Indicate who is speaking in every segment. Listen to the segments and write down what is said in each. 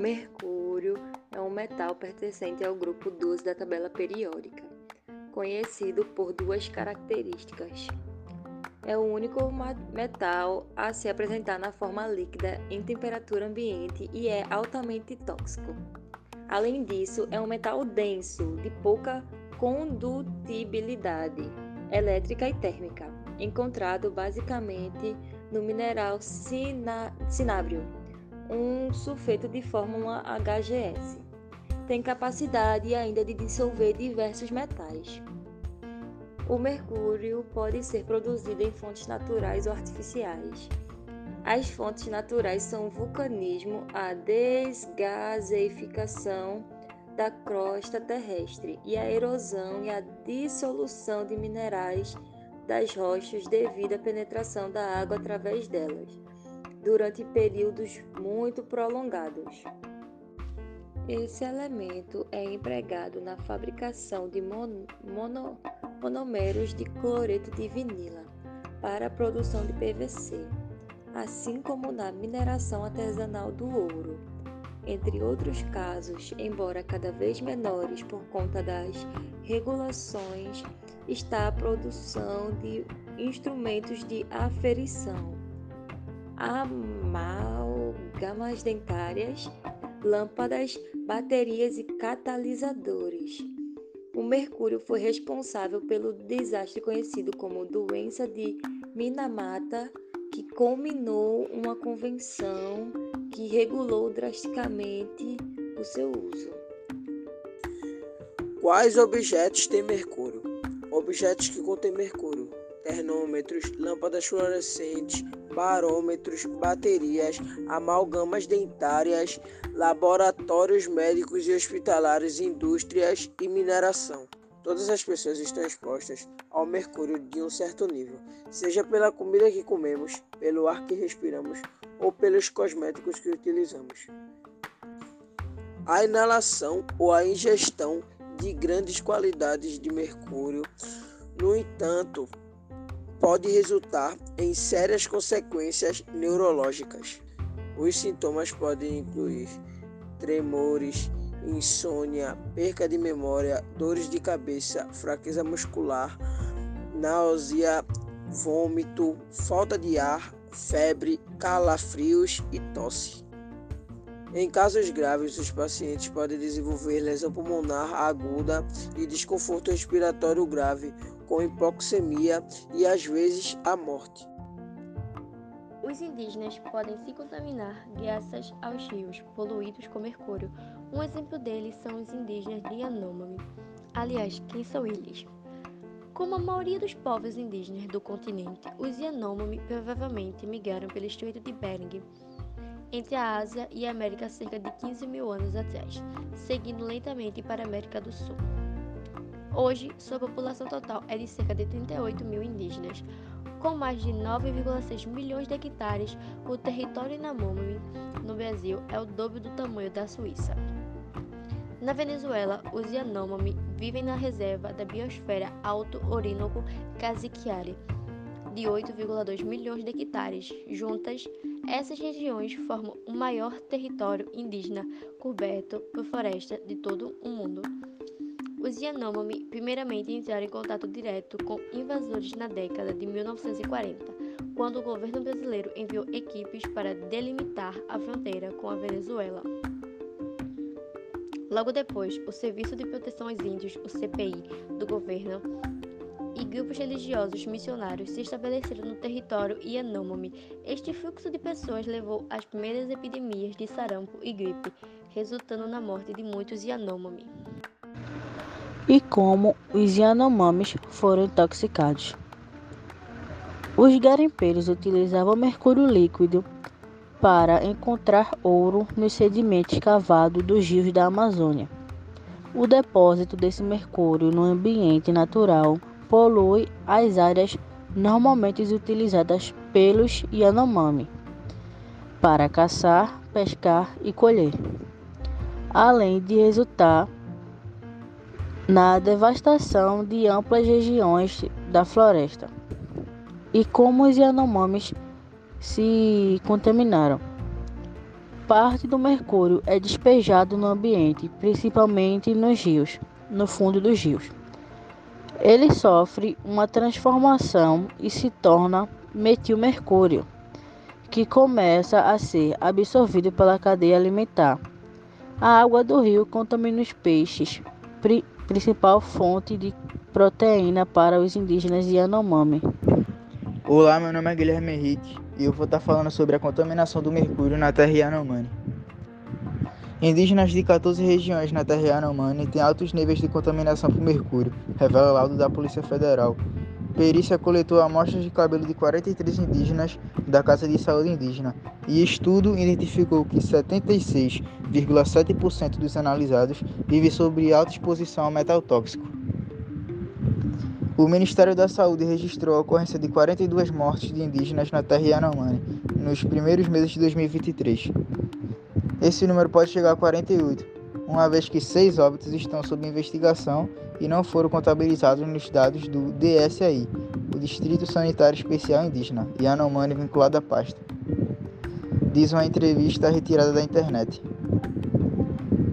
Speaker 1: mercúrio é um metal pertencente ao grupo 12 da tabela periódica, conhecido por duas características. É o único metal a se apresentar na forma líquida em temperatura ambiente e é altamente tóxico. Além disso, é um metal denso, de pouca condutibilidade elétrica e térmica, encontrado basicamente no mineral cinábrio, um sulfeto de fórmula HGS. Tem capacidade ainda de dissolver diversos metais. O mercúrio pode ser produzido em fontes naturais ou artificiais. As fontes naturais são o vulcanismo, a desgaseificação da crosta terrestre e a erosão e a dissolução de minerais das rochas devido à penetração da água através delas, durante períodos muito prolongados. Esse elemento é empregado na fabricação de mono, monomers de cloreto de vinila para a produção de PVC, assim como na mineração artesanal do ouro. Entre outros casos, embora cada vez menores por conta das regulações, está a produção de instrumentos de aferição, amálgamas dentárias, lâmpadas, baterias e catalisadores. O mercúrio foi responsável pelo desastre conhecido como doença de Minamata, que culminou uma convenção que regulou drasticamente o seu uso.
Speaker 2: Quais objetos têm mercúrio? Objetos que contêm mercúrio: termômetros, lâmpadas fluorescentes, barômetros, baterias, amalgamas dentárias, laboratórios médicos e hospitalares, indústrias e mineração. Todas as pessoas estão expostas ao mercúrio de um certo nível, seja pela comida que comemos, pelo ar que respiramos ou pelos cosméticos que utilizamos. A inalação ou a ingestão de grandes qualidades de mercúrio, no entanto, pode resultar em sérias consequências neurológicas. Os sintomas podem incluir tremores, insônia, perca de memória, dores de cabeça, fraqueza muscular, náusea, vômito, falta de ar, febre, calafrios e tosse. Em casos graves, os pacientes podem desenvolver lesão pulmonar aguda e desconforto respiratório grave, com hipoxemia e às vezes a morte.
Speaker 3: Os indígenas podem se contaminar graças aos rios poluídos com mercúrio. Um exemplo deles são os indígenas de Yanomami. Aliás, quem são eles? Como a maioria dos povos indígenas do continente, os Yanomami provavelmente migraram pelo Estreito de Bering entre a Ásia e a América cerca de 15 mil anos atrás, seguindo lentamente para a América do Sul. Hoje, sua população total é de cerca de 38 mil indígenas. Com mais de 9,6 milhões de hectares, o território Yanomami no Brasil é o dobro do tamanho da Suíça. Na Venezuela, os Yanomami vivem na reserva da biosfera Alto Orinoco Caziquiare, de 8,2 milhões de hectares. Juntas, essas regiões formam o maior território indígena coberto por floresta de todo o mundo. Os Yanomami primeiramente entraram em contato direto com invasores na década de 1940, quando o governo brasileiro enviou equipes para delimitar a fronteira com a Venezuela. Logo depois, o Serviço de Proteção aos Índios, o CPI, do governo e grupos religiosos missionários se estabeleceram no território Yanomami. Este fluxo de pessoas levou às primeiras epidemias de sarampo e gripe, resultando na morte de muitos Yanomami.
Speaker 4: E como os Yanomamis foram intoxicados? Os garimpeiros utilizavam mercúrio líquido para encontrar ouro nos sedimentos cavados dos rios da Amazônia. O depósito desse mercúrio no ambiente natural polui as áreas normalmente utilizadas pelos Yanomami para caçar, pescar e colher, além de resultar na devastação de amplas regiões da floresta. E como os Yanomamis se contaminaram? parte do mercúrio é despejado no ambiente, principalmente nos rios, no fundo dos rios. Ele sofre uma transformação e se torna metilmercúrio, que começa a ser absorvido pela cadeia alimentar. A água do rio contamina os peixes, principal fonte de proteína para os indígenas Yanomami.
Speaker 5: Olá, meu nome é Guilherme Henrique e eu vou estar falando sobre a contaminação do mercúrio na terra Yanomami. Indígenas de 14 regiões na terra Yanomami têm altos níveis de contaminação por mercúrio, revela o laudo da Polícia Federal. Perícia coletou amostras de cabelo de 43 indígenas da Casa de Saúde Indígena e estudo identificou que 76,7% dos analisados vivem sob alta exposição ao metal tóxico. O Ministério da Saúde registrou a ocorrência de 42 mortes de indígenas na terra Yanomami nos primeiros meses de 2023. Esse número pode chegar a 48, uma vez que seis óbitos estão sob investigação e não foram contabilizados nos dados do DSAI, o Distrito Sanitário Especial Indígena, Yanomami vinculado à pasta. Diz uma entrevista retirada da internet.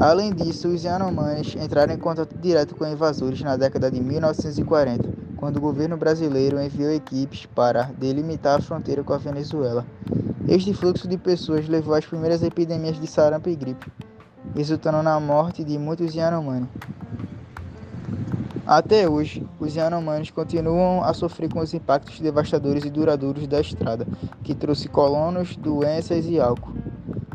Speaker 5: Além disso, os Yanomamis entraram em contato direto com invasores na década de 1940, quando o governo brasileiro enviou equipes para delimitar a fronteira com a Venezuela. Este fluxo de pessoas levou às primeiras epidemias de sarampo e gripe, resultando na morte de muitos Yanomamis. Até hoje, os Yanomamis continuam a sofrer com os impactos devastadores e duradouros da estrada, que trouxe colonos, doenças e álcool.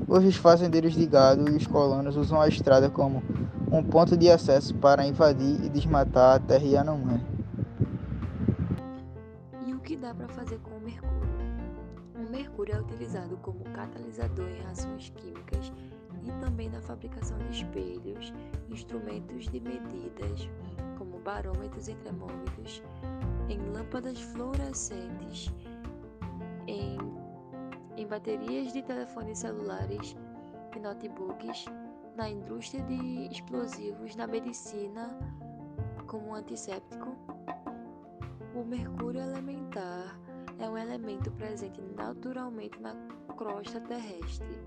Speaker 5: Hoje, os fazendeiros de gado e os colonos usam a estrada como um ponto de acesso para invadir e desmatar a terra Yanomami.
Speaker 1: E o que dá para fazer com o mercúrio? O mercúrio é utilizado como catalisador em reações químicas e também na fabricação de espelhos, instrumentos de medidas, como barômetros e termômetros, em lâmpadas fluorescentes, em em baterias de telefones celulares e notebooks, na indústria de explosivos, na medicina como antisséptico. O mercúrio elementar é um elemento presente naturalmente na crosta terrestre,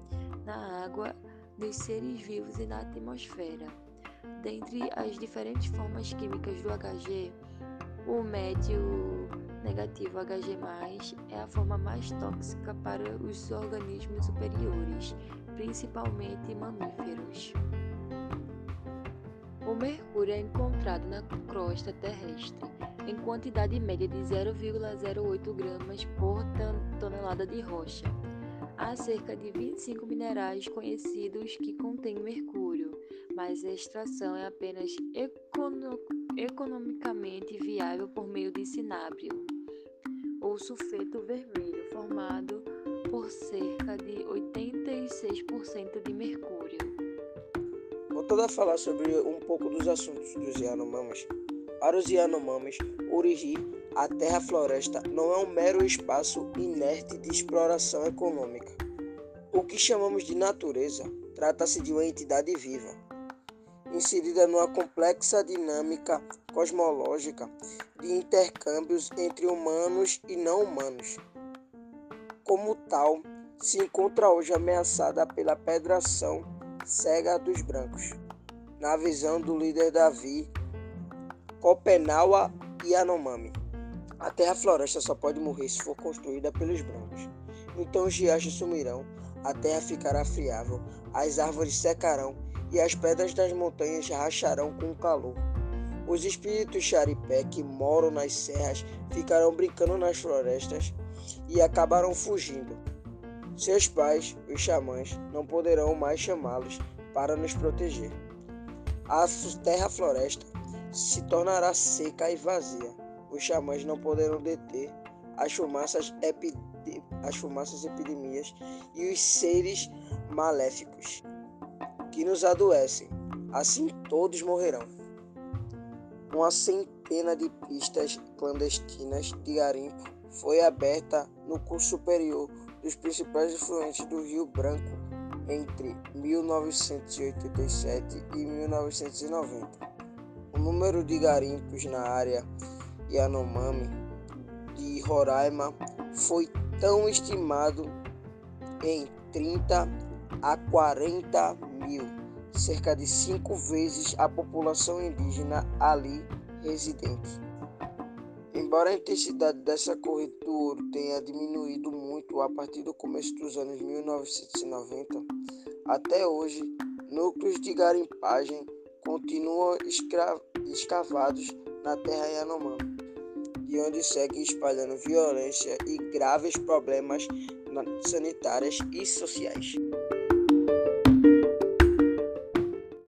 Speaker 1: na água dos seres vivos e na atmosfera. Dentre as diferentes formas químicas do HG, o médio negativo Hg+, é a forma mais tóxica para os organismos superiores, principalmente mamíferos. O mercúrio é encontrado na crosta terrestre em quantidade média de 0,08 gramas por tonelada de rocha. Há cerca de 25 minerais conhecidos que contêm mercúrio, mas a extração é apenas econo economicamente viável por meio de cinábrio ou sulfeto vermelho, formado por cerca de 86% de mercúrio.
Speaker 2: Voltando a falar sobre um pouco dos assuntos dos Yanomamis, para os Yanomamis, Urigi, a terra-floresta, não é um mero espaço inerte de exploração econômica. O que chamamos de natureza trata-se de uma entidade viva, inserida numa complexa dinâmica cosmológica de intercâmbios entre humanos e não humanos. Como tal, se encontra hoje ameaçada pela pedração cega dos brancos, na visão do líder Davi Copenaua Yanomami. A terra-floresta só pode morrer se for construída pelos brancos. Então os riachos sumirão, a terra ficará friável, as árvores secarão e as pedras das montanhas racharão com o calor. Os espíritos charipé que moram nas serras ficarão brincando nas florestas e acabarão fugindo. Seus pais, os xamãs, não poderão mais chamá-los para nos proteger. A terra-floresta se tornará seca e vazia. Os xamãs não poderão deter as fumaças, as fumaças epidemias e os seres maléficos que nos adoecem. Assim todos morrerão. Uma centena de pistas clandestinas de garimpo foi aberta no curso superior dos principais influentes do Rio Branco entre 1987 e 1990. O número de garimpos na área Yanomami de Roraima foi tão estimado em 30 a 40 mil, cerca de cinco vezes a população indígena ali residente. Embora a intensidade dessa corrida do ouro tenha diminuído muito a partir do começo dos anos 1990, até hoje, núcleos de garimpagem continuam escavados na terra Yanomami, de onde segue espalhando violência e graves problemas sanitários e sociais.